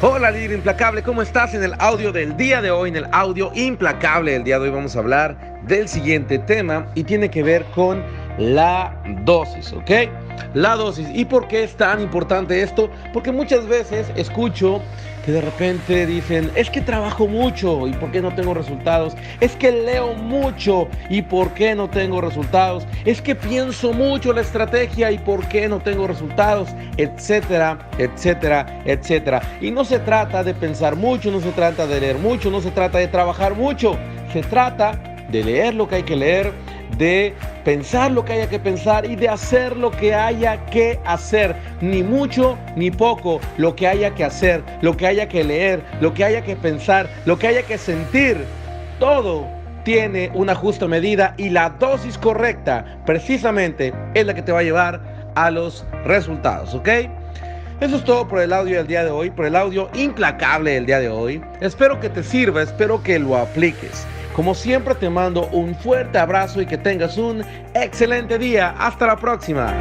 Hola líder implacable, ¿cómo estás? En el audio del día de hoy, en el audio implacable del día de hoy vamos a hablar del siguiente tema y tiene que ver con la dosis, ¿ok? La dosis. ¿Y por qué es tan importante esto? Porque muchas veces escucho que de repente dicen, es que trabajo mucho y por qué no tengo resultados. Es que leo mucho y por qué no tengo resultados. Es que pienso mucho la estrategia y por qué no tengo resultados, etcétera, etcétera, etcétera. Y no se trata de pensar mucho, no se trata de leer mucho, no se trata de trabajar mucho. Se trata de leer lo que hay que leer, de pensar lo que haya que pensar y de hacer lo que haya que hacer. Ni mucho ni poco, lo que haya que hacer, lo que haya que leer, lo que haya que pensar, lo que haya que sentir. Todo tiene una justa medida y la dosis correcta precisamente es la que te va a llevar a los resultados, ¿ok? Eso es todo por el audio del día de hoy, por el audio implacable del día de hoy. Espero que te sirva, espero que lo apliques. Como siempre te mando un fuerte abrazo y que tengas un excelente día. Hasta la próxima.